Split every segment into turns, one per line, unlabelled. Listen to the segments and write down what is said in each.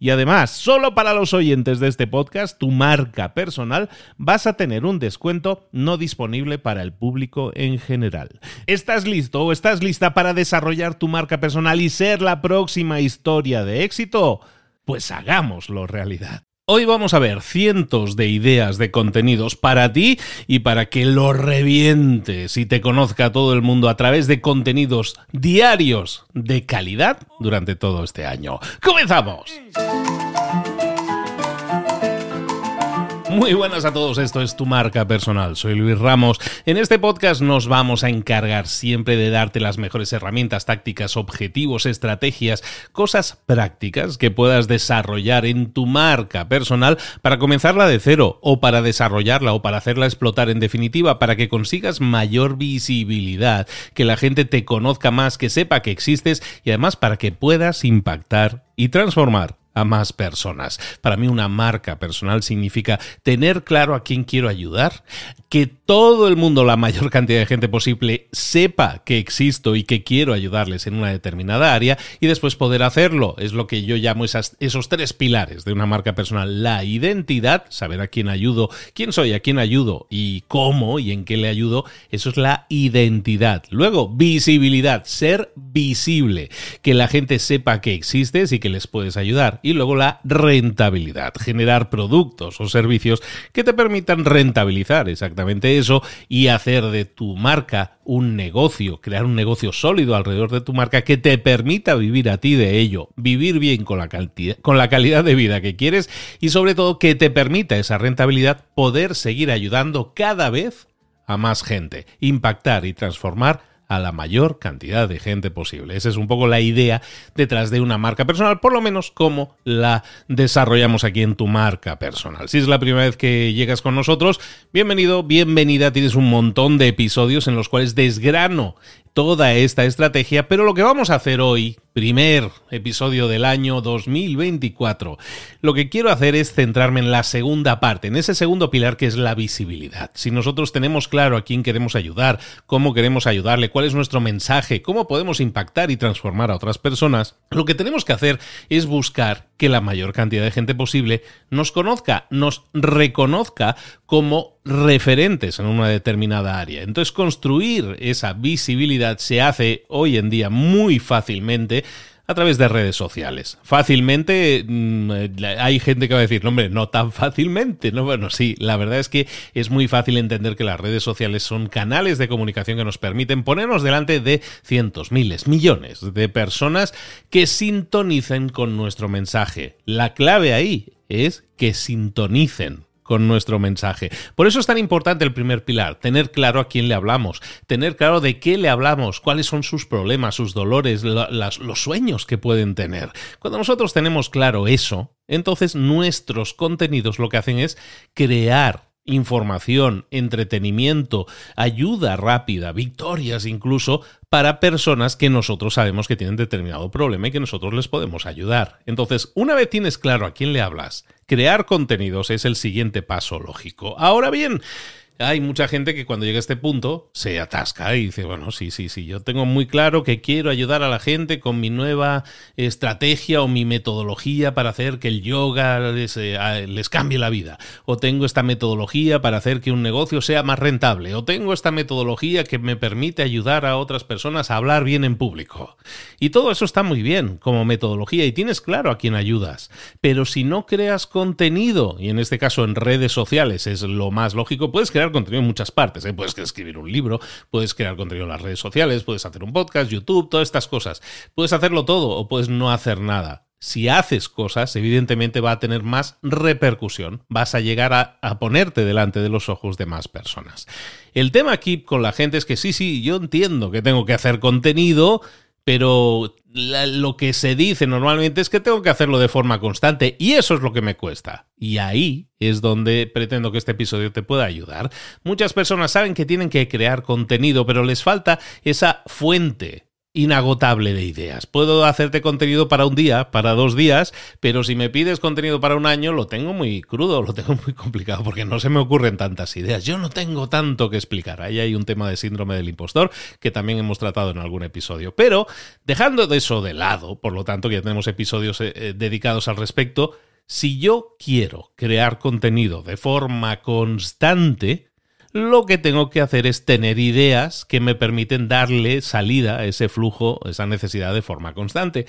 Y además, solo para los oyentes de este podcast, tu marca personal, vas a tener un descuento no disponible para el público en general. ¿Estás listo o estás lista para desarrollar tu marca personal y ser la próxima historia de éxito? Pues hagámoslo realidad. Hoy vamos a ver cientos de ideas de contenidos para ti y para que lo revientes y te conozca todo el mundo a través de contenidos diarios de calidad durante todo este año. ¡Comenzamos! Muy buenas a todos, esto es tu marca personal, soy Luis Ramos. En este podcast nos vamos a encargar siempre de darte las mejores herramientas, tácticas, objetivos, estrategias, cosas prácticas que puedas desarrollar en tu marca personal para comenzarla de cero o para desarrollarla o para hacerla explotar en definitiva, para que consigas mayor visibilidad, que la gente te conozca más, que sepa que existes y además para que puedas impactar y transformar a más personas. Para mí una marca personal significa tener claro a quién quiero ayudar, que todo el mundo, la mayor cantidad de gente posible, sepa que existo y que quiero ayudarles en una determinada área y después poder hacerlo. Es lo que yo llamo esos tres pilares de una marca personal. La identidad, saber a quién ayudo, quién soy, a quién ayudo y cómo y en qué le ayudo. Eso es la identidad. Luego, visibilidad, ser visible, que la gente sepa que existes y que les puedes ayudar. Y luego la rentabilidad, generar productos o servicios que te permitan rentabilizar exactamente eso y hacer de tu marca un negocio, crear un negocio sólido alrededor de tu marca que te permita vivir a ti de ello, vivir bien con la, con la calidad de vida que quieres y sobre todo que te permita esa rentabilidad poder seguir ayudando cada vez a más gente, impactar y transformar a la mayor cantidad de gente posible. Esa es un poco la idea detrás de una marca personal, por lo menos como la desarrollamos aquí en tu marca personal. Si es la primera vez que llegas con nosotros, bienvenido, bienvenida. Tienes un montón de episodios en los cuales desgrano toda esta estrategia, pero lo que vamos a hacer hoy, primer episodio del año 2024, lo que quiero hacer es centrarme en la segunda parte, en ese segundo pilar que es la visibilidad. Si nosotros tenemos claro a quién queremos ayudar, cómo queremos ayudarle, cuál es nuestro mensaje, cómo podemos impactar y transformar a otras personas, lo que tenemos que hacer es buscar que la mayor cantidad de gente posible nos conozca, nos reconozca como referentes en una determinada área. Entonces construir esa visibilidad se hace hoy en día muy fácilmente a través de redes sociales. Fácilmente, mm, hay gente que va a decir, no, hombre, no tan fácilmente. No, bueno, sí, la verdad es que es muy fácil entender que las redes sociales son canales de comunicación que nos permiten ponernos delante de cientos, miles, millones de personas que sintonicen con nuestro mensaje. La clave ahí es que sintonicen con nuestro mensaje. Por eso es tan importante el primer pilar, tener claro a quién le hablamos, tener claro de qué le hablamos, cuáles son sus problemas, sus dolores, los sueños que pueden tener. Cuando nosotros tenemos claro eso, entonces nuestros contenidos lo que hacen es crear información, entretenimiento, ayuda rápida, victorias incluso para personas que nosotros sabemos que tienen determinado problema y que nosotros les podemos ayudar. Entonces, una vez tienes claro a quién le hablas, crear contenidos es el siguiente paso lógico. Ahora bien, hay mucha gente que cuando llega a este punto se atasca y dice, bueno, sí, sí, sí, yo tengo muy claro que quiero ayudar a la gente con mi nueva estrategia o mi metodología para hacer que el yoga les, eh, les cambie la vida. O tengo esta metodología para hacer que un negocio sea más rentable. O tengo esta metodología que me permite ayudar a otras personas a hablar bien en público. Y todo eso está muy bien como metodología y tienes claro a quién ayudas. Pero si no creas contenido, y en este caso en redes sociales es lo más lógico, puedes crear contenido en muchas partes. ¿eh? Puedes escribir un libro, puedes crear contenido en las redes sociales, puedes hacer un podcast, YouTube, todas estas cosas. Puedes hacerlo todo o puedes no hacer nada si haces cosas, evidentemente va a tener más repercusión, vas a llegar a, a, ponerte delante de los ojos de más personas. El tema aquí con la gente es que sí, sí, yo entiendo que tengo que hacer contenido, pero lo que se dice normalmente es que tengo que hacerlo de forma constante y eso es lo que me cuesta. Y ahí es donde pretendo que este episodio te pueda ayudar. Muchas personas saben que tienen que crear contenido, pero les falta esa fuente inagotable de ideas. Puedo hacerte contenido para un día, para dos días, pero si me pides contenido para un año, lo tengo muy crudo, lo tengo muy complicado, porque no se me ocurren tantas ideas. Yo no tengo tanto que explicar. Ahí hay un tema de síndrome del impostor que también hemos tratado en algún episodio. Pero dejando de eso de lado, por lo tanto, que ya tenemos episodios eh, eh, dedicados al respecto, si yo quiero crear contenido de forma constante, lo que tengo que hacer es tener ideas que me permiten darle salida a ese flujo, esa necesidad de forma constante.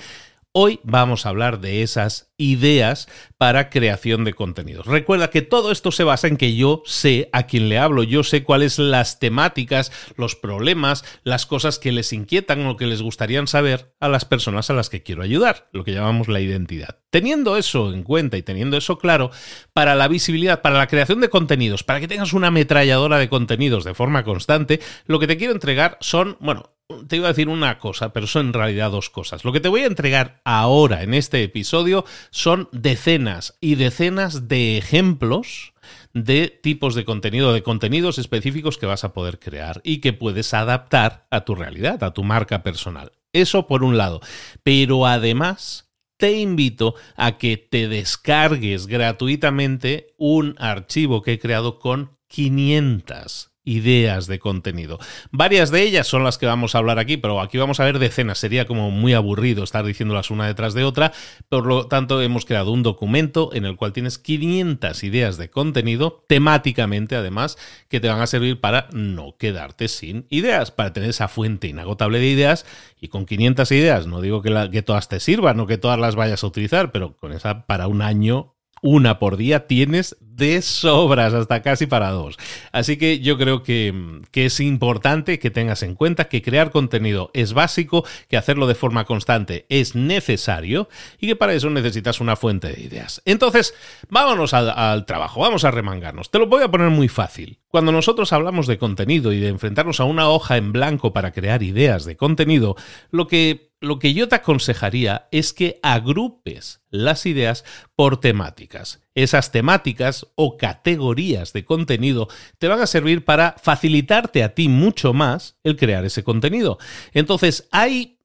Hoy vamos a hablar de esas ideas para creación de contenidos. Recuerda que todo esto se basa en que yo sé a quién le hablo, yo sé cuáles las temáticas, los problemas, las cosas que les inquietan o que les gustarían saber a las personas a las que quiero ayudar, lo que llamamos la identidad. Teniendo eso en cuenta y teniendo eso claro, para la visibilidad, para la creación de contenidos, para que tengas una ametralladora de contenidos de forma constante, lo que te quiero entregar son, bueno, te iba a decir una cosa, pero son en realidad dos cosas. Lo que te voy a entregar ahora en este episodio son decenas y decenas de ejemplos de tipos de contenido, de contenidos específicos que vas a poder crear y que puedes adaptar a tu realidad, a tu marca personal. Eso por un lado. Pero además te invito a que te descargues gratuitamente un archivo que he creado con 500 ideas de contenido. Varias de ellas son las que vamos a hablar aquí, pero aquí vamos a ver decenas. Sería como muy aburrido estar diciéndolas una detrás de otra. Por lo tanto, hemos creado un documento en el cual tienes 500 ideas de contenido, temáticamente además, que te van a servir para no quedarte sin ideas, para tener esa fuente inagotable de ideas. Y con 500 ideas, no digo que, que todas te sirvan o que todas las vayas a utilizar, pero con esa para un año una por día tienes de sobras, hasta casi para dos. Así que yo creo que, que, es importante que tengas en cuenta que crear contenido es básico, que hacerlo de forma constante es necesario y que para eso necesitas una fuente de ideas. Entonces, vámonos al, trabajo, vamos a remangarnos. Te lo voy a poner muy fácil. Cuando nosotros hablamos de contenido y de enfrentarnos a una hoja en blanco para crear ideas de contenido, lo que lo que yo te aconsejaría es que agrupes las ideas por temáticas. Esas temáticas o categorías de contenido te van a servir para facilitarte a ti mucho más el crear ese contenido. Entonces, hay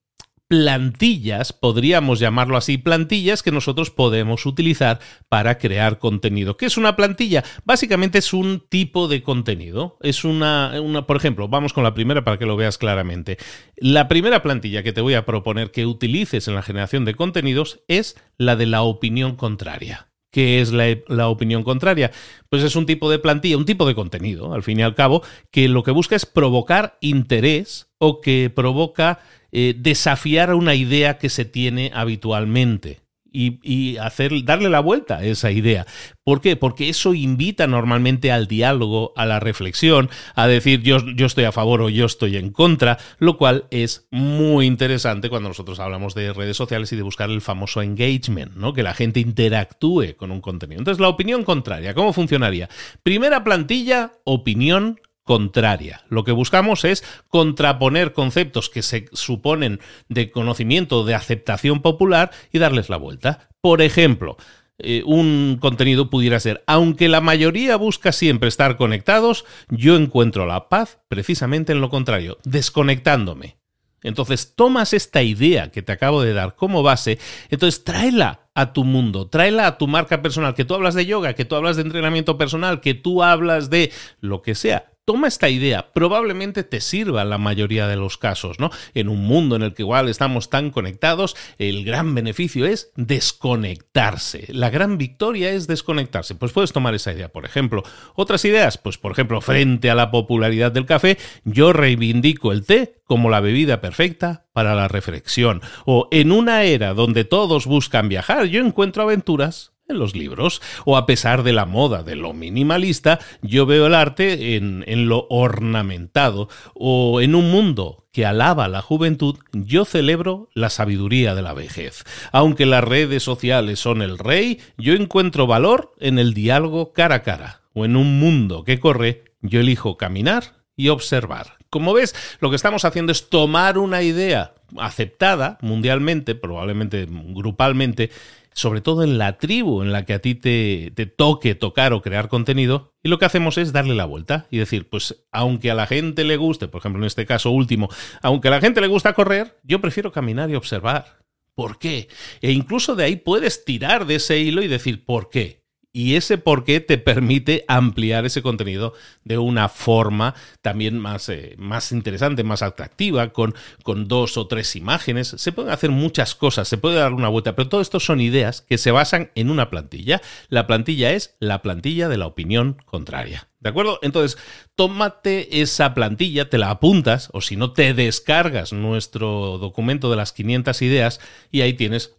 plantillas, podríamos llamarlo así, plantillas que nosotros podemos utilizar para crear contenido. ¿Qué es una plantilla? Básicamente es un tipo de contenido. Es una, una, por ejemplo, vamos con la primera para que lo veas claramente. La primera plantilla que te voy a proponer que utilices en la generación de contenidos es la de la opinión contraria. ¿Qué es la, opinión contraria? Pues es un tipo de plantilla, un tipo de contenido, al fin y al cabo, que lo que busca es provocar interés o que provoca eh, desafiar una idea que se tiene habitualmente. Y, hacer, darle la vuelta a esa idea. ¿Por qué? Porque eso invita normalmente al diálogo, a la reflexión, a decir yo, yo estoy a favor o yo estoy en contra, lo cual es muy interesante cuando nosotros hablamos de redes sociales y de buscar el famoso engagement, ¿no? Que la gente interactúe con un contenido. Entonces, la opinión contraria, ¿cómo funcionaría? Primera plantilla, opinión contraria. Lo que buscamos es contraponer conceptos que se suponen de conocimiento, de aceptación popular y darles la vuelta. Por ejemplo, eh, un contenido pudiera ser, aunque la mayoría busca siempre estar conectados, yo encuentro la paz precisamente en lo contrario, desconectándome. Entonces tomas esta idea que te acabo de dar como base, entonces tráela a tu mundo, tráela a tu marca personal, que tú hablas de yoga, que tú hablas de entrenamiento personal, que tú hablas de lo que sea toma esta idea, probablemente te sirva en la mayoría de los casos, ¿no? En un mundo en el que igual estamos tan conectados, el gran beneficio es desconectarse. La gran victoria es desconectarse. Pues puedes tomar esa idea, por ejemplo. Otras ideas, pues por ejemplo, frente a la popularidad del café, yo reivindico el té como la bebida perfecta para la reflexión. O en una era donde todos buscan viajar, yo encuentro aventuras en los libros, o a pesar de la moda de lo minimalista, yo veo el arte en, en, lo ornamentado, o en un mundo que alaba la juventud, yo celebro la sabiduría de la vejez. Aunque las redes sociales son el rey, yo encuentro valor en el diálogo cara a cara, o en un mundo que corre, yo elijo caminar y observar. Como ves, lo que estamos haciendo es tomar una idea aceptada mundialmente, probablemente grupalmente, sobre todo en la tribu en la que a ti te, toque tocar o crear contenido, y lo que hacemos es darle la vuelta y decir, pues aunque a la gente le guste, por ejemplo en este caso último, aunque a la gente le gusta correr, yo prefiero caminar y observar. ¿Por qué? E incluso de ahí puedes tirar de ese hilo y decir, ¿por qué? Y ese por qué te permite ampliar ese contenido de una forma también más, eh, más interesante, más atractiva, con, con dos o tres imágenes. Se pueden hacer muchas cosas, se puede dar una vuelta, pero todo esto son ideas que se basan en una plantilla. La plantilla es la plantilla de la opinión contraria. ¿De acuerdo? Entonces, tómate esa plantilla, te la apuntas, o si no, te descargas nuestro documento de las 500 ideas y ahí tienes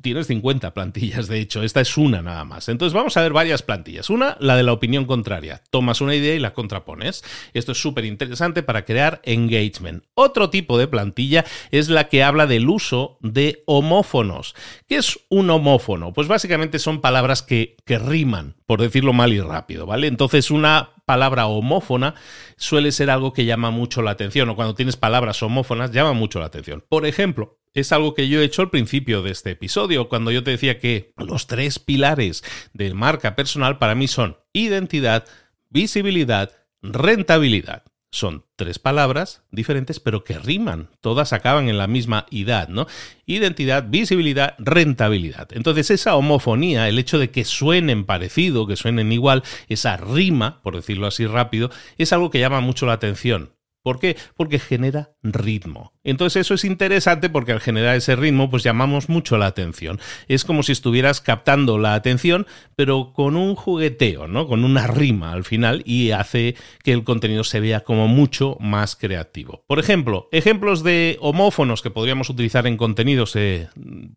tienes 50 plantillas, de hecho, esta es una nada más. Entonces vamos a ver varias plantillas. Una, la de la opinión contraria. Tomas una idea y la contrapones. Esto es súper interesante para crear engagement. Otro tipo de plantilla es la que habla del uso de homófonos. ¿Qué es un homófono? Pues básicamente son palabras que, que riman, por decirlo mal y rápido, ¿vale? Entonces una palabra homófona suele ser algo que llama mucho la atención, o cuando tienes palabras homófonas llama mucho la atención. Por ejemplo, es algo que yo he hecho al principio de este episodio, cuando yo te decía que los tres pilares de marca personal para mí son identidad, visibilidad, rentabilidad. Son tres palabras diferentes, pero que riman. Todas acaban en la misma idad, ¿no? Identidad, visibilidad, rentabilidad. Entonces, esa homofonía, el hecho de que suenen parecido, que suenen igual, esa rima, por decirlo así rápido, es algo que llama mucho la atención. ¿Por qué? Porque genera ritmo. Entonces eso es interesante porque al generar ese ritmo pues llamamos mucho la atención. Es como si estuvieras captando la atención pero con un jugueteo, ¿no? Con una rima al final y hace que el contenido se vea como mucho más creativo. Por ejemplo, ejemplos de homófonos que podríamos utilizar en contenidos, eh,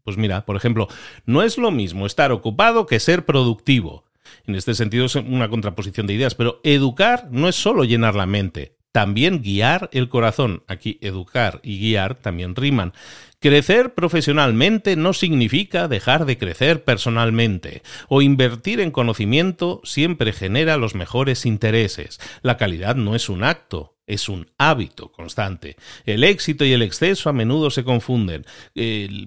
pues mira, por ejemplo, no es lo mismo estar ocupado que ser productivo. En este sentido es una contraposición de ideas, pero educar no es solo llenar la mente, también guiar el corazón. Aquí educar y guiar también riman. Crecer profesionalmente no significa dejar de crecer personalmente, o invertir en conocimiento siempre genera los mejores intereses. La calidad no es un acto, es un hábito constante. El éxito y el exceso a menudo se confunden,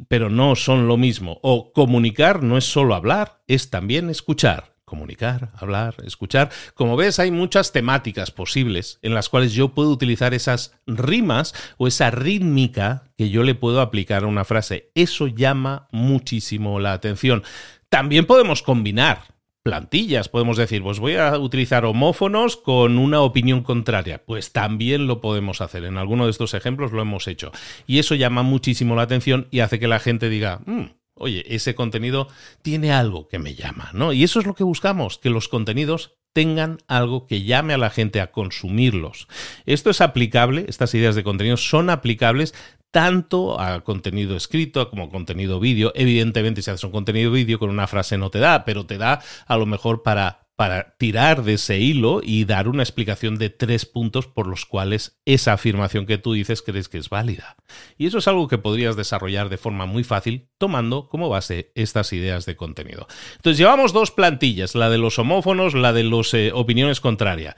pero no son lo mismo. O comunicar no es solo hablar, es también escuchar comunicar, hablar, escuchar. Como ves, hay muchas temáticas posibles en las cuales yo puedo utilizar esas rimas o esa rítmica que yo le puedo aplicar a una frase. Eso llama muchísimo la atención. También podemos combinar plantillas. Podemos decir, pues voy a utilizar homófonos con una opinión contraria. Pues también lo podemos hacer. En alguno de estos ejemplos lo hemos hecho. Y eso llama muchísimo la atención y hace que la gente diga, mm, oye, ese contenido tiene algo que me llama, ¿no? Y eso es lo que buscamos, que los contenidos tengan algo que llame a la gente a consumirlos. Esto es aplicable, estas ideas de contenido son aplicables tanto a contenido escrito como a contenido vídeo. Evidentemente, si haces un contenido vídeo con una frase no te da, pero te da a lo mejor para para tirar de ese hilo y dar una explicación de tres puntos por los cuales esa afirmación que tú dices crees que es válida. Y eso es algo que podrías desarrollar de forma muy fácil tomando como base estas ideas de contenido. Entonces llevamos dos plantillas, la de los homófonos, la de las eh, opiniones contrarias.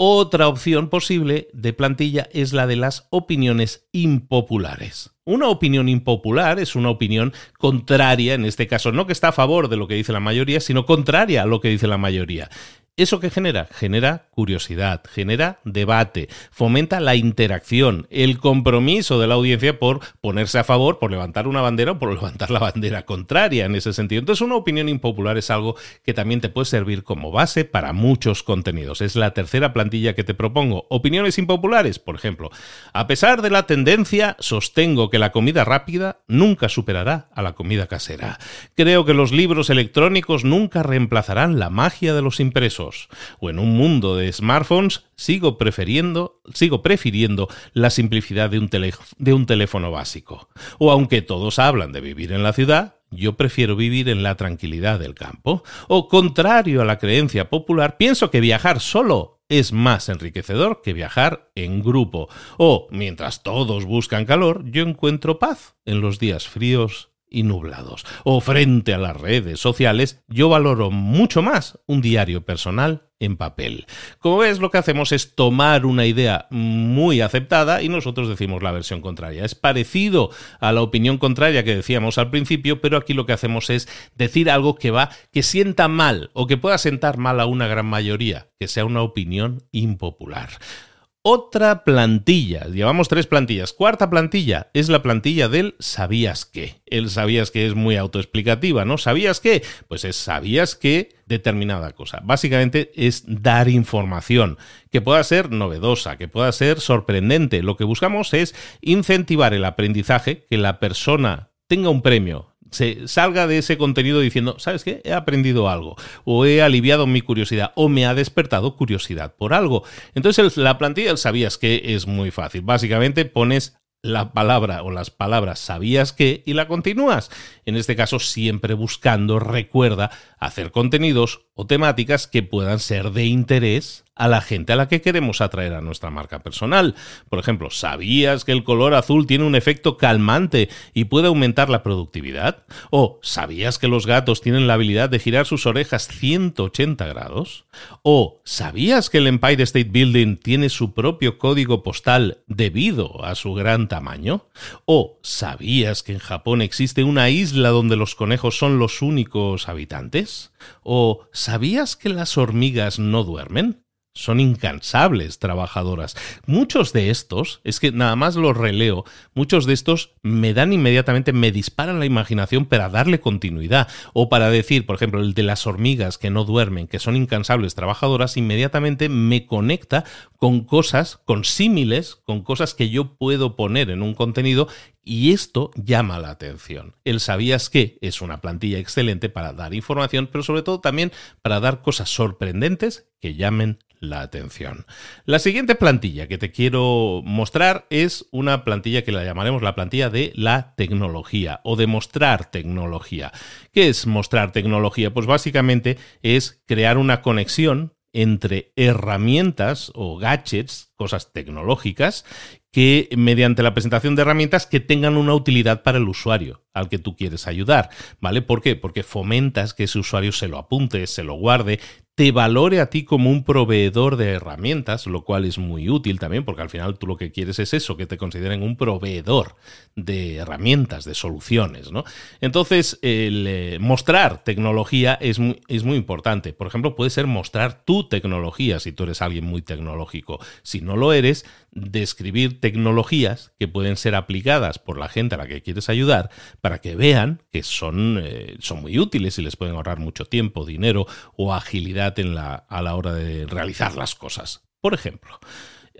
Otra opción posible de plantilla es la de las opiniones impopulares. Una opinión impopular es una opinión contraria, en este caso no que está a favor de lo que dice la mayoría, sino contraria a lo que dice la mayoría. ¿Eso qué genera? Genera curiosidad, genera debate, fomenta la interacción, el compromiso de la audiencia por ponerse a favor, por levantar una bandera o por levantar la bandera contraria en ese sentido. Entonces, una opinión impopular es algo que también te puede servir como base para muchos contenidos. Es la tercera plantilla que te propongo. Opiniones impopulares, por ejemplo. A pesar de la tendencia, sostengo que la comida rápida nunca superará a la comida casera. Creo que los libros electrónicos nunca reemplazarán la magia de los impresos o en un mundo de smartphones, sigo prefiriendo, sigo prefiriendo la simplicidad de un, de un teléfono básico. O aunque todos hablan de vivir en la ciudad, yo prefiero vivir en la tranquilidad del campo. O contrario a la creencia popular, pienso que viajar solo es más enriquecedor que viajar en grupo. O, mientras todos buscan calor, yo encuentro paz en los días fríos y nublados. O frente a las redes sociales, yo valoro mucho más un diario personal en papel. Como ves, lo que hacemos es tomar una idea muy aceptada y nosotros decimos la versión contraria. Es parecido a la opinión contraria que decíamos al principio, pero aquí lo que hacemos es decir algo que va, que sienta mal o que pueda sentar mal a una gran mayoría, que sea una opinión impopular otra plantilla. Llevamos tres plantillas. Cuarta plantilla es la plantilla del sabías qué. El sabías que es muy autoexplicativa, ¿no? ¿Sabías qué? Pues es sabías que determinada cosa. Básicamente es dar información que pueda ser novedosa, que pueda ser sorprendente. Lo que buscamos es incentivar el aprendizaje, que la persona tenga un premio, se salga de ese contenido diciendo, ¿sabes qué? He aprendido algo, o he aliviado mi curiosidad, o me ha despertado curiosidad por algo. Entonces la plantilla sabías que es muy fácil. Básicamente pones la palabra o las palabras sabías que y la continúas. En este caso, siempre buscando, recuerda, hacer contenidos o temáticas que puedan ser de interés a la gente a la que queremos atraer a nuestra marca personal. Por ejemplo, ¿sabías que el color azul tiene un efecto calmante y puede aumentar la productividad? ¿O sabías que los gatos tienen la habilidad de girar sus orejas 180 grados? ¿O sabías que el Empire State Building tiene su propio código postal debido a su gran tamaño? ¿O sabías que en Japón existe una isla donde los conejos son los únicos habitantes? ¿O sabías que las hormigas no duermen? Son incansables trabajadoras. Muchos de estos, es que nada más los releo, muchos de estos me dan inmediatamente, me disparan la imaginación para darle continuidad. O para decir, por ejemplo, el de las hormigas que no duermen, que son incansables trabajadoras, inmediatamente me conecta con cosas, con símiles, con cosas que yo puedo poner en un contenido y esto llama la atención. El sabías que es una plantilla excelente para dar información, pero sobre todo también para dar cosas sorprendentes que llamen la atención. La siguiente plantilla que te quiero mostrar es una plantilla que la llamaremos la plantilla de la tecnología o de mostrar tecnología. ¿Qué es mostrar tecnología? Pues básicamente es crear una conexión entre herramientas o gadgets, cosas tecnológicas, que mediante la presentación de herramientas que tengan una utilidad para el usuario al que tú quieres ayudar, ¿vale? ¿Por qué? Porque fomentas que ese usuario se lo apunte, se lo guarde, te valore a ti como un proveedor de herramientas, lo cual es muy útil también, porque al final tú lo que quieres es eso, que te consideren un proveedor de herramientas, de soluciones, ¿no? Entonces, el eh, mostrar tecnología es muy, es muy importante. Por ejemplo, puede ser mostrar tu tecnología si tú eres alguien muy tecnológico. Si no lo eres, describir tecnologías que pueden ser aplicadas por la gente a la que quieres ayudar para que vean que son, eh, son muy útiles y les pueden ahorrar mucho tiempo, dinero o agilidad en la, a la hora de realizar las cosas. Por ejemplo,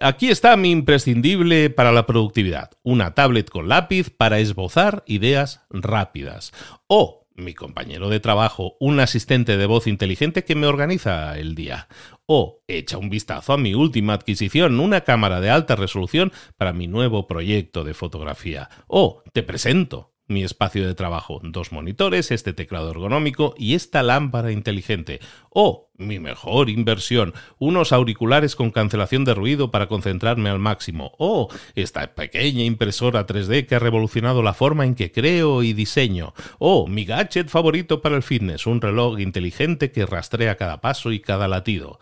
Aquí está mi imprescindible para la productividad, una tablet con lápiz para esbozar ideas rápidas. O mi compañero de trabajo, un asistente de voz inteligente que me organiza el día. O echa un vistazo a mi última adquisición, una cámara de alta resolución para mi nuevo proyecto de fotografía. O te presento mi espacio de trabajo, dos monitores, este teclado ergonómico y esta lámpara inteligente. O, mi mejor inversión, unos auriculares con cancelación de ruido para concentrarme al máximo. O, esta pequeña impresora 3D que ha revolucionado la forma en que creo y diseño. O, mi gadget favorito para el fitness, un reloj inteligente que rastrea cada paso y cada latido.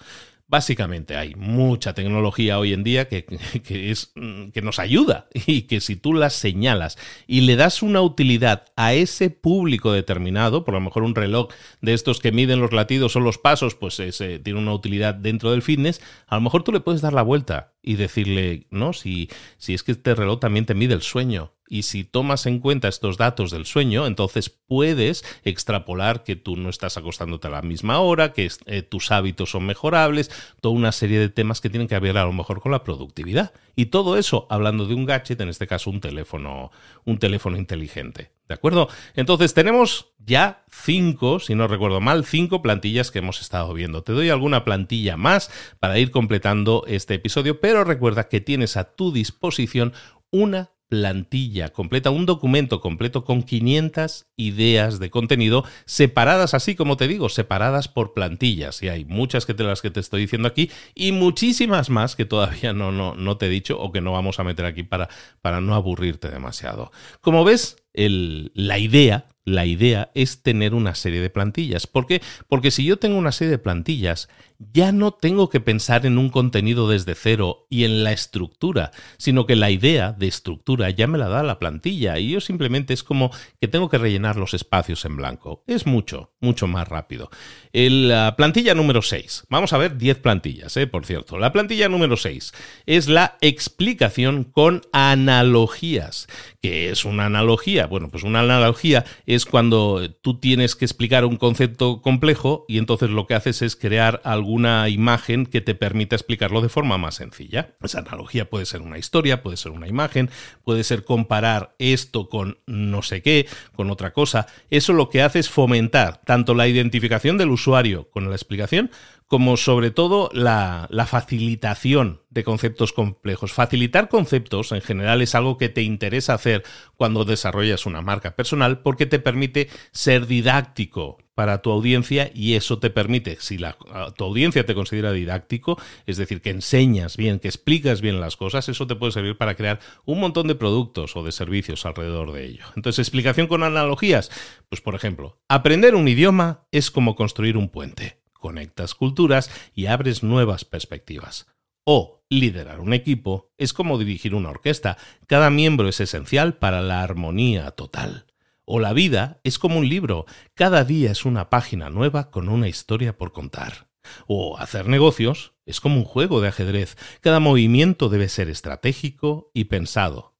Básicamente hay mucha tecnología hoy en día que, es, mm, que nos ayuda y que si tú las señalas y le das una utilidad a ese público determinado, por lo mejor un reloj de estos que miden los latidos o los pasos, pues tiene una utilidad dentro del fitness, a lo mejor tú le puedes dar la vuelta y decirle, no, si, si es que este reloj también te mide el sueño. Y si tomas en cuenta estos datos del sueño, entonces puedes extrapolar que tú no estás acostándote a la misma hora, que eh, tus hábitos son mejorables, toda una serie de temas que tienen que ver a lo mejor con la productividad. Y todo eso hablando de un gadget, en este caso un teléfono, un teléfono inteligente. ¿De acuerdo? Entonces tenemos ya cinco, si no recuerdo mal, cinco plantillas que hemos estado viendo. Te doy alguna plantilla más para ir completando este episodio, pero recuerda que tienes a tu disposición una plantilla completa, un documento completo con 500 ideas de contenido separadas, así como te digo, separadas por plantillas. Y hay muchas que de las que te estoy diciendo aquí y muchísimas más que todavía no, no, no te he dicho o que no vamos a meter aquí para, para no aburrirte demasiado. Como ves, el, la idea la idea es tener una serie de plantillas. ¿Por qué? Porque si yo tengo una serie de plantillas, ya no tengo que pensar en un contenido desde cero y en la estructura, sino que la idea de estructura ya me la da la plantilla y yo simplemente es como que tengo que rellenar los espacios en blanco. Es mucho, mucho más rápido. La plantilla número 6. Vamos a ver 10 plantillas, ¿eh? por cierto. La plantilla número 6 es la explicación con analogías. ¿Qué es una analogía? Bueno, pues una analogía es cuando tú tienes que explicar un concepto complejo y entonces lo que haces es crear alguna imagen que te permita explicarlo de forma más sencilla. Esa analogía puede ser una historia, puede ser una imagen, puede ser comparar esto con no sé qué, con otra cosa. Eso lo que hace es fomentar tanto la identificación del usuario con la explicación, como sobre todo la, facilitación de conceptos complejos. Facilitar conceptos en general es algo que te interesa hacer cuando desarrollas una marca personal porque te permite ser didáctico para tu audiencia y eso te permite, si la, tu audiencia te considera didáctico, es decir, que enseñas bien, que explicas bien las cosas, eso te puede servir para crear un montón de productos o de servicios alrededor de ello. Entonces, explicación con analogías. Pues, por ejemplo, aprender un idioma es como construir un puente conectas culturas y abres nuevas perspectivas. O liderar un equipo es como dirigir una orquesta, cada miembro es esencial para la armonía total. O la vida es como un libro, cada día es una página nueva con una historia por contar. O hacer negocios es como un juego de ajedrez, cada movimiento debe ser estratégico y pensado.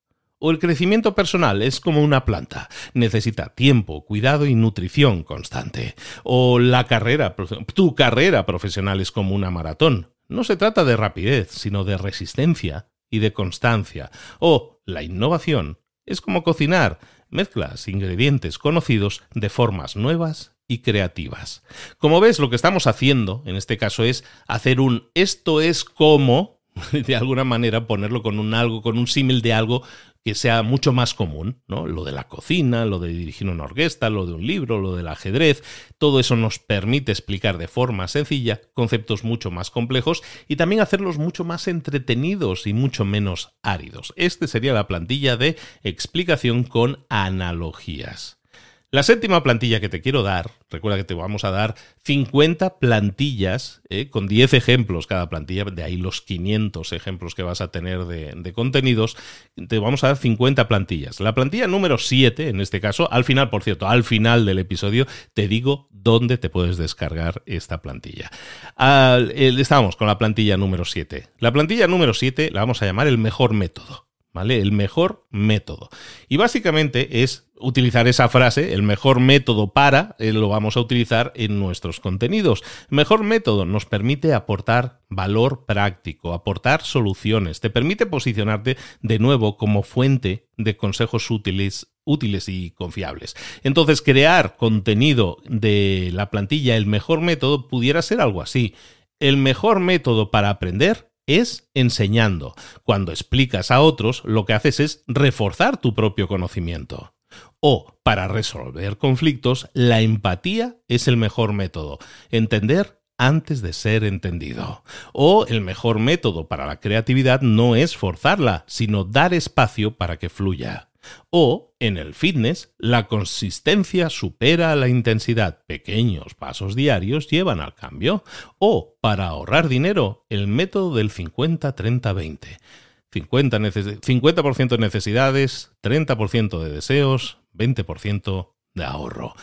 O el crecimiento personal es como una planta, necesita tiempo, cuidado y nutrición constante. O la carrera, tu carrera profesional es como una maratón. No se trata de rapidez, sino de resistencia y de constancia. O la innovación es como cocinar, mezclas ingredientes conocidos de formas nuevas y creativas. Como ves, lo que estamos haciendo en este caso es hacer un esto es como de alguna manera ponerlo con un algo, con un símil de algo que sea mucho más común, ¿no? Lo de la cocina, lo de dirigir una orquesta, lo de un libro, lo del ajedrez, todo eso nos permite explicar de forma sencilla conceptos mucho más complejos y también hacerlos mucho más entretenidos y mucho menos áridos. Este sería la plantilla de explicación con analogías. La séptima plantilla que te quiero dar, recuerda que te vamos a dar 50 plantillas eh, con 10 ejemplos cada plantilla, de ahí los 500 ejemplos que vas a tener de, contenidos, te vamos a dar 50 plantillas. La plantilla número 7, en este caso, al final, por cierto, al final del episodio, te digo dónde te puedes descargar esta plantilla. estamos con la plantilla número 7. La plantilla número 7 la vamos a llamar el mejor método. ¿Vale? El mejor método. Y básicamente es utilizar esa frase, el mejor método para, eh, lo vamos a utilizar en nuestros contenidos. mejor método nos permite aportar valor práctico, aportar soluciones, te permite posicionarte de nuevo como fuente de consejos útiles útiles y confiables. Entonces, crear contenido de la plantilla, el mejor método, pudiera ser algo así. El mejor método para aprender es enseñando. Cuando explicas a otros, lo que haces es reforzar tu propio conocimiento. O, para resolver conflictos, la empatía es el mejor método. Entender antes de ser entendido. O el mejor método para la creatividad no es forzarla, sino dar espacio para que fluya. O, en el fitness, la consistencia supera la intensidad. Pequeños pasos diarios llevan al cambio. O, para ahorrar dinero, el método del 50-30-20. 50%, de necesidades, 30% de deseos, 20% de ahorro.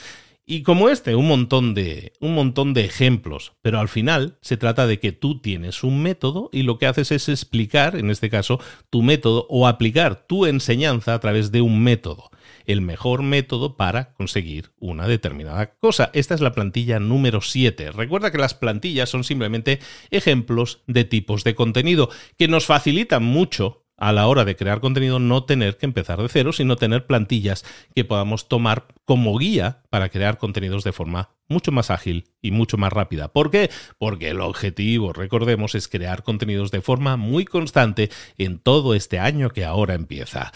Y como este, un montón de un montón de ejemplos, pero al final se trata de que tú tienes un método y lo que haces es explicar, en este caso, tu método o aplicar tu enseñanza a través de un método, el mejor método para conseguir una determinada cosa. Esta es la plantilla número 7. Recuerda que las plantillas son simplemente ejemplos de tipos de contenido que nos facilitan mucho a la hora de crear contenido no tener que empezar de cero, sino tener plantillas que podamos tomar como guía para crear contenidos de forma mucho más ágil y mucho más rápida. ¿Por qué? Porque el objetivo, recordemos, es crear contenidos de forma muy constante en todo este año que ahora empieza.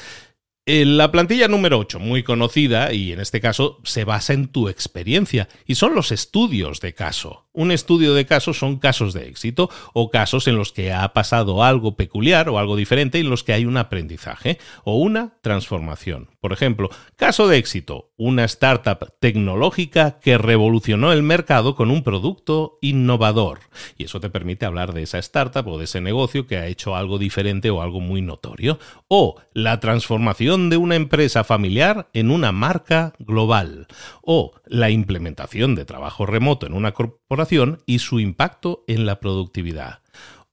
La plantilla número 8, muy conocida y en este caso se basa en tu experiencia y son los estudios de caso. Un estudio de caso son casos de éxito o casos en los que ha pasado algo peculiar o algo diferente en los que hay un aprendizaje o una transformación. Por ejemplo, caso de éxito, una startup tecnológica que revolucionó el mercado con un producto innovador. Y eso te permite hablar de esa startup o de ese negocio que ha hecho algo diferente o algo muy notorio. O la transformación de una empresa familiar en una marca global. O la implementación de trabajo remoto en una corporación y su impacto en la productividad.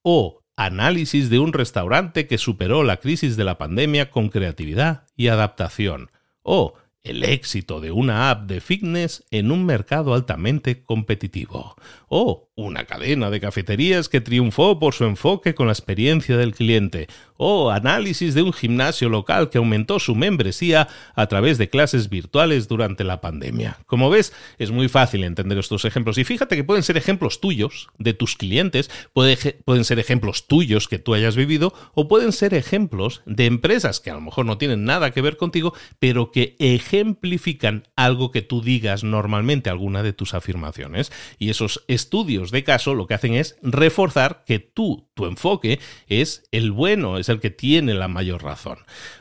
O análisis de un restaurante que superó la crisis de la pandemia con creatividad y adaptación. O el éxito de una app de fitness en un mercado altamente competitivo. O una cadena de cafeterías que triunfó por su enfoque con la experiencia del cliente. O análisis de un gimnasio local que aumentó su membresía a través de clases virtuales durante la pandemia. Como ves, es muy fácil entender estos ejemplos. Y fíjate que pueden ser ejemplos tuyos, de tus clientes, pueden ser ejemplos tuyos que tú hayas vivido, o pueden ser ejemplos de empresas que a lo mejor no tienen nada que ver contigo, pero que ejemplifican algo que tú digas normalmente, alguna de tus afirmaciones. Y esos estudios de caso lo que hacen es reforzar que tú, tu enfoque, es el bueno, es el que tiene la mayor razón.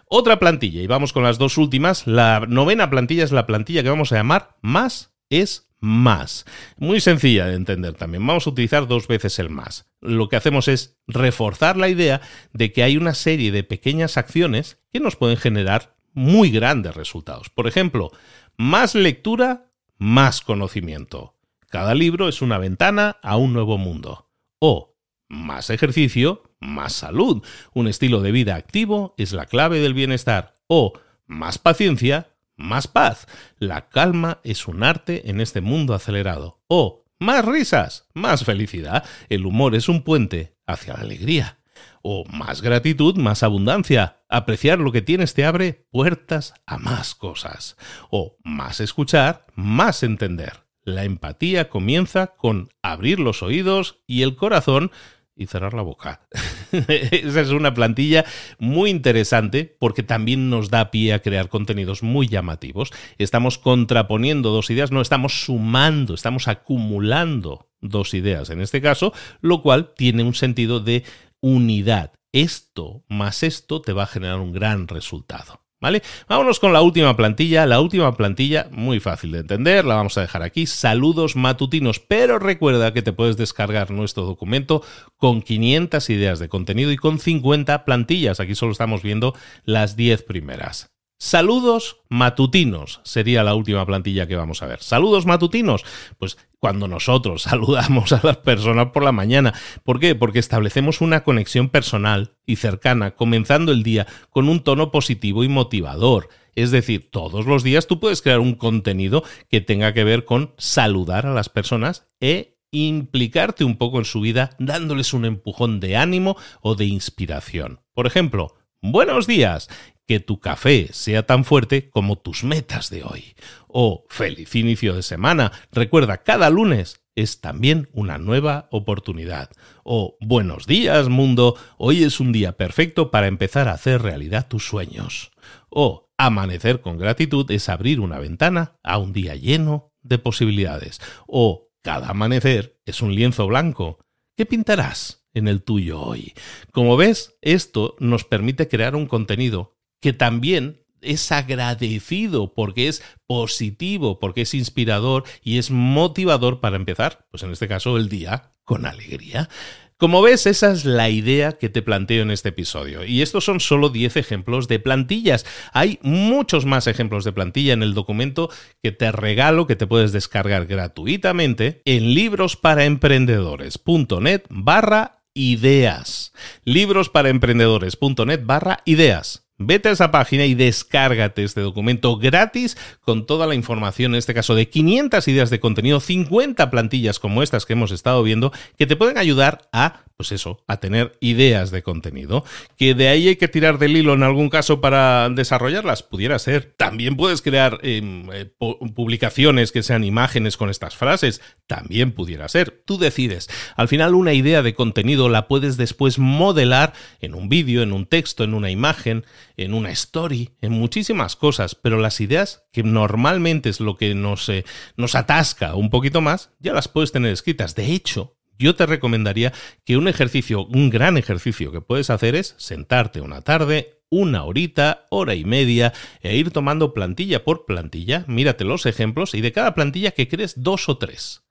Otra plantilla, y vamos con las dos últimas. La novena plantilla es la plantilla que vamos a llamar más es más. Muy sencilla de entender también. Vamos a utilizar dos veces el más. Lo que hacemos es reforzar la idea de que hay una serie de pequeñas acciones que nos pueden generar muy grandes resultados. Por ejemplo, más lectura, más conocimiento. Cada libro es una ventana a un nuevo mundo. O más ejercicio, más salud. Un estilo de vida activo es la clave del bienestar. O más paciencia, más paz. La calma es un arte en este mundo acelerado. O más risas, más felicidad. El humor es un puente hacia la alegría o más gratitud, más abundancia. Apreciar lo que tienes te abre puertas a más cosas. O más escuchar, más entender. La empatía comienza con abrir los oídos y el corazón y cerrar la boca. Esa es una plantilla muy interesante porque también nos da pie a crear contenidos muy llamativos. Estamos contraponiendo dos ideas, no estamos sumando, estamos acumulando dos ideas en este caso, lo cual tiene un sentido de unidad. Esto más esto te va a generar un gran resultado. Vámonos con la última plantilla. La última plantilla, muy fácil de entender, la vamos a dejar aquí. Saludos matutinos, pero recuerda que te puedes descargar nuestro documento con 500 ideas de contenido y con 50 plantillas. Aquí solo estamos viendo las 10 primeras. Saludos matutinos sería la última plantilla que vamos a ver. Saludos matutinos. Pues cuando nosotros saludamos a las personas por la mañana. ¿Por qué? Porque establecemos una conexión personal y cercana, comenzando el día con un tono positivo y motivador. Es decir, todos los días tú puedes crear un contenido que tenga que ver con saludar a las personas e implicarte un poco en su vida dándoles un empujón de ánimo o de inspiración. Por ejemplo, Buenos días que tu café sea tan fuerte como tus metas de hoy. O feliz inicio de semana. Recuerda, cada lunes es también una nueva oportunidad. O buenos días, mundo. Hoy es un día perfecto para empezar a hacer realidad tus sueños. O amanecer con gratitud es abrir una ventana a un día lleno de posibilidades. O cada amanecer es un lienzo blanco. ¿Qué pintarás en el tuyo hoy? Como ves, esto nos permite crear un contenido que también es agradecido, porque es positivo, porque es inspirador y es motivador para empezar, pues en este caso, el día con alegría. Como ves, esa es la idea que te planteo en este episodio. Y estos son solo 10 ejemplos de plantillas. Hay muchos más ejemplos de plantilla en el documento que te regalo, que te puedes descargar gratuitamente en librosparaemprendedores.net barra ideas. Librosparaemprendedores.net barra ideas. Vete a esa página y descárgate este documento gratis con toda la información, en este caso de 500 ideas de contenido, 50 plantillas como estas que hemos estado viendo, que te pueden ayudar a pues eso, a tener ideas de contenido. Que de ahí hay que tirar del hilo en algún caso para desarrollarlas, pudiera ser. También puedes crear em, eh, publicaciones que sean imágenes con estas frases, también pudiera ser. Tú decides. Al final una idea de contenido la puedes después modelar en un vídeo, en un texto, en una imagen, en una story, en muchísimas cosas, pero las ideas, que normalmente es lo que nos, eh, nos atasca un poquito más, ya las puedes tener escritas. De hecho, yo te recomendaría que un ejercicio, un gran ejercicio que puedes hacer es sentarte una tarde, una horita, hora y media, e ir tomando plantilla por plantilla, mírate los ejemplos y de cada plantilla que crees dos o tres.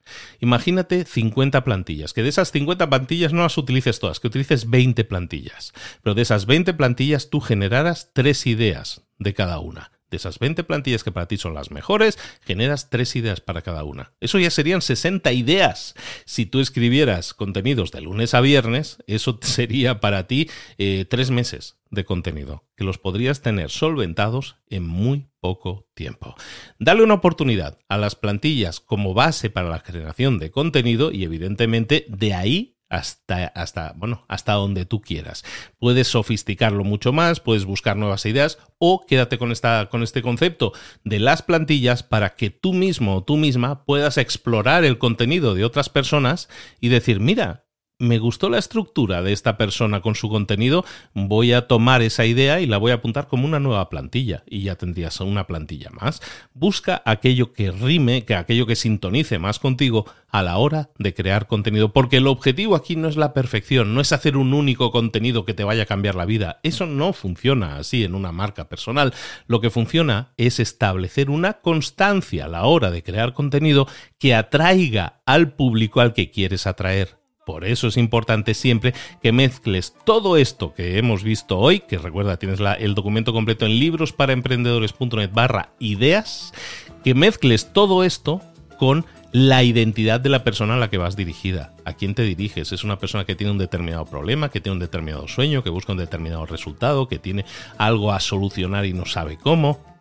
Imagínate 50 plantillas, que de esas 50 plantillas no las utilices todas, que utilices 20 plantillas, pero de esas 20 plantillas tú generaras tres ideas de cada una. De esas 20 plantillas que para ti son las mejores, generas tres ideas para cada una. Eso ya serían 60 ideas. Si tú escribieras contenidos de lunes a viernes, eso sería para ti eh, tres meses de contenido, que los podrías tener solventados en muy poco tiempo. Dale una oportunidad a las plantillas como base para la generación de contenido y evidentemente de ahí hasta, hasta, bueno, hasta donde tú quieras. Puedes sofisticarlo mucho más, puedes buscar nuevas ideas o quédate con, esta, con este concepto de las plantillas para que tú mismo o tú misma puedas explorar el contenido de otras personas y decir, mira, me gustó la estructura de esta persona con su contenido, voy a tomar esa idea y la voy a apuntar como una nueva plantilla y ya tendrías una plantilla más. Busca aquello que rime, que aquello que sintonice más contigo a la hora de crear contenido, porque el objetivo aquí no es la perfección, no es hacer un único contenido que te vaya a cambiar la vida. Eso no funciona así en una marca personal. Lo que funciona es establecer una constancia a la hora de crear contenido que atraiga al público al que quieres atraer. Por eso es importante siempre que mezcles todo esto que hemos visto hoy, que recuerda, tienes el documento completo en librosparaemprendedores.net barra ideas, que mezcles todo esto con la identidad de la persona a la que vas dirigida. ¿A quién te diriges? ¿Es una persona que tiene un determinado problema, que tiene un determinado sueño, que busca un determinado resultado, que tiene algo a solucionar y no sabe cómo?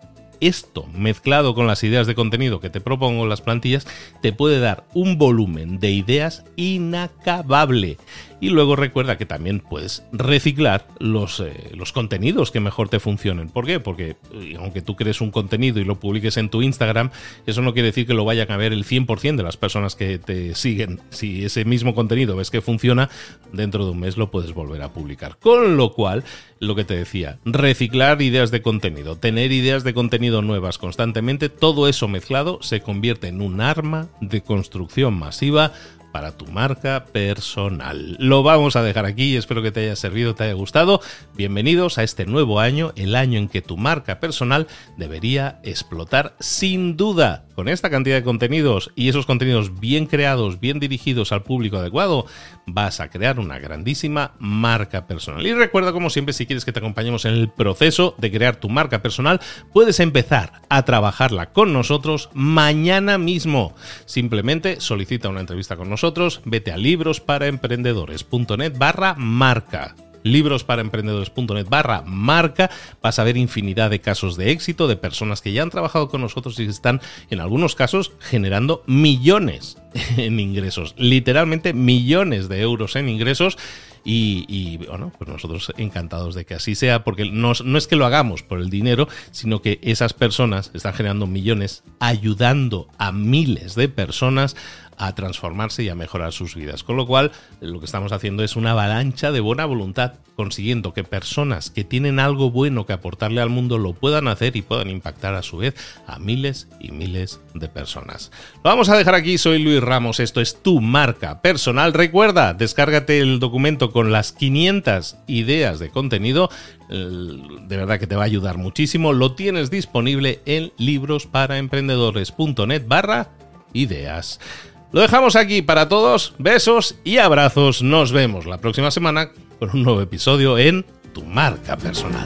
Esto mezclado con las ideas de contenido que te propongo en las plantillas te puede dar un volumen de ideas inacabable. Y luego recuerda que también puedes reciclar los, eh, los contenidos que mejor te funcionen. ¿Por qué? Porque eh, aunque tú crees un contenido y lo publiques en tu Instagram, eso no quiere decir que lo vayan a ver el 100% de las personas que te siguen. Si ese mismo contenido ves que funciona, dentro de un mes lo puedes volver a publicar. Con lo cual, lo que te decía, reciclar ideas de contenido, tener ideas de contenido nuevas constantemente, todo eso mezclado se convierte en un arma de construcción masiva para tu marca personal. Lo vamos a dejar aquí, espero que te haya servido, te haya gustado. Bienvenidos a este nuevo año, el año en que tu marca personal debería explotar sin duda. Con esta cantidad de contenidos y esos contenidos bien creados, bien dirigidos al público adecuado, vas a crear una grandísima marca personal. Y recuerda, como siempre, si quieres que te acompañemos en el proceso de crear tu marca personal, puedes empezar a trabajarla con nosotros mañana mismo. Simplemente solicita una entrevista con nosotros, vete a librosparaemprendedores.net barra marca. Librosparaemprendedores.net barra marca, vas a ver infinidad de casos de éxito de personas que ya han trabajado con nosotros y están en algunos casos generando millones en ingresos, literalmente millones de euros en ingresos. Y, bueno, pues nosotros encantados de que así sea, porque no, es que lo hagamos por el dinero, sino que esas personas están generando millones ayudando a miles de personas a transformarse y a mejorar sus vidas. Con lo cual, lo que estamos haciendo es una avalancha de buena voluntad, consiguiendo que personas que tienen algo bueno que aportarle al mundo lo puedan hacer y puedan impactar a su vez a miles y miles de personas. Lo vamos a dejar aquí, soy Luis Ramos, esto es tu marca personal. Recuerda, descárgate el documento con las 500 ideas de contenido de verdad que te va a ayudar muchísimo. Lo tienes disponible en librosparaemprendedores.net barra ideas. Lo dejamos aquí para todos. Besos y abrazos. Nos vemos la próxima semana con un nuevo episodio en Tu marca personal.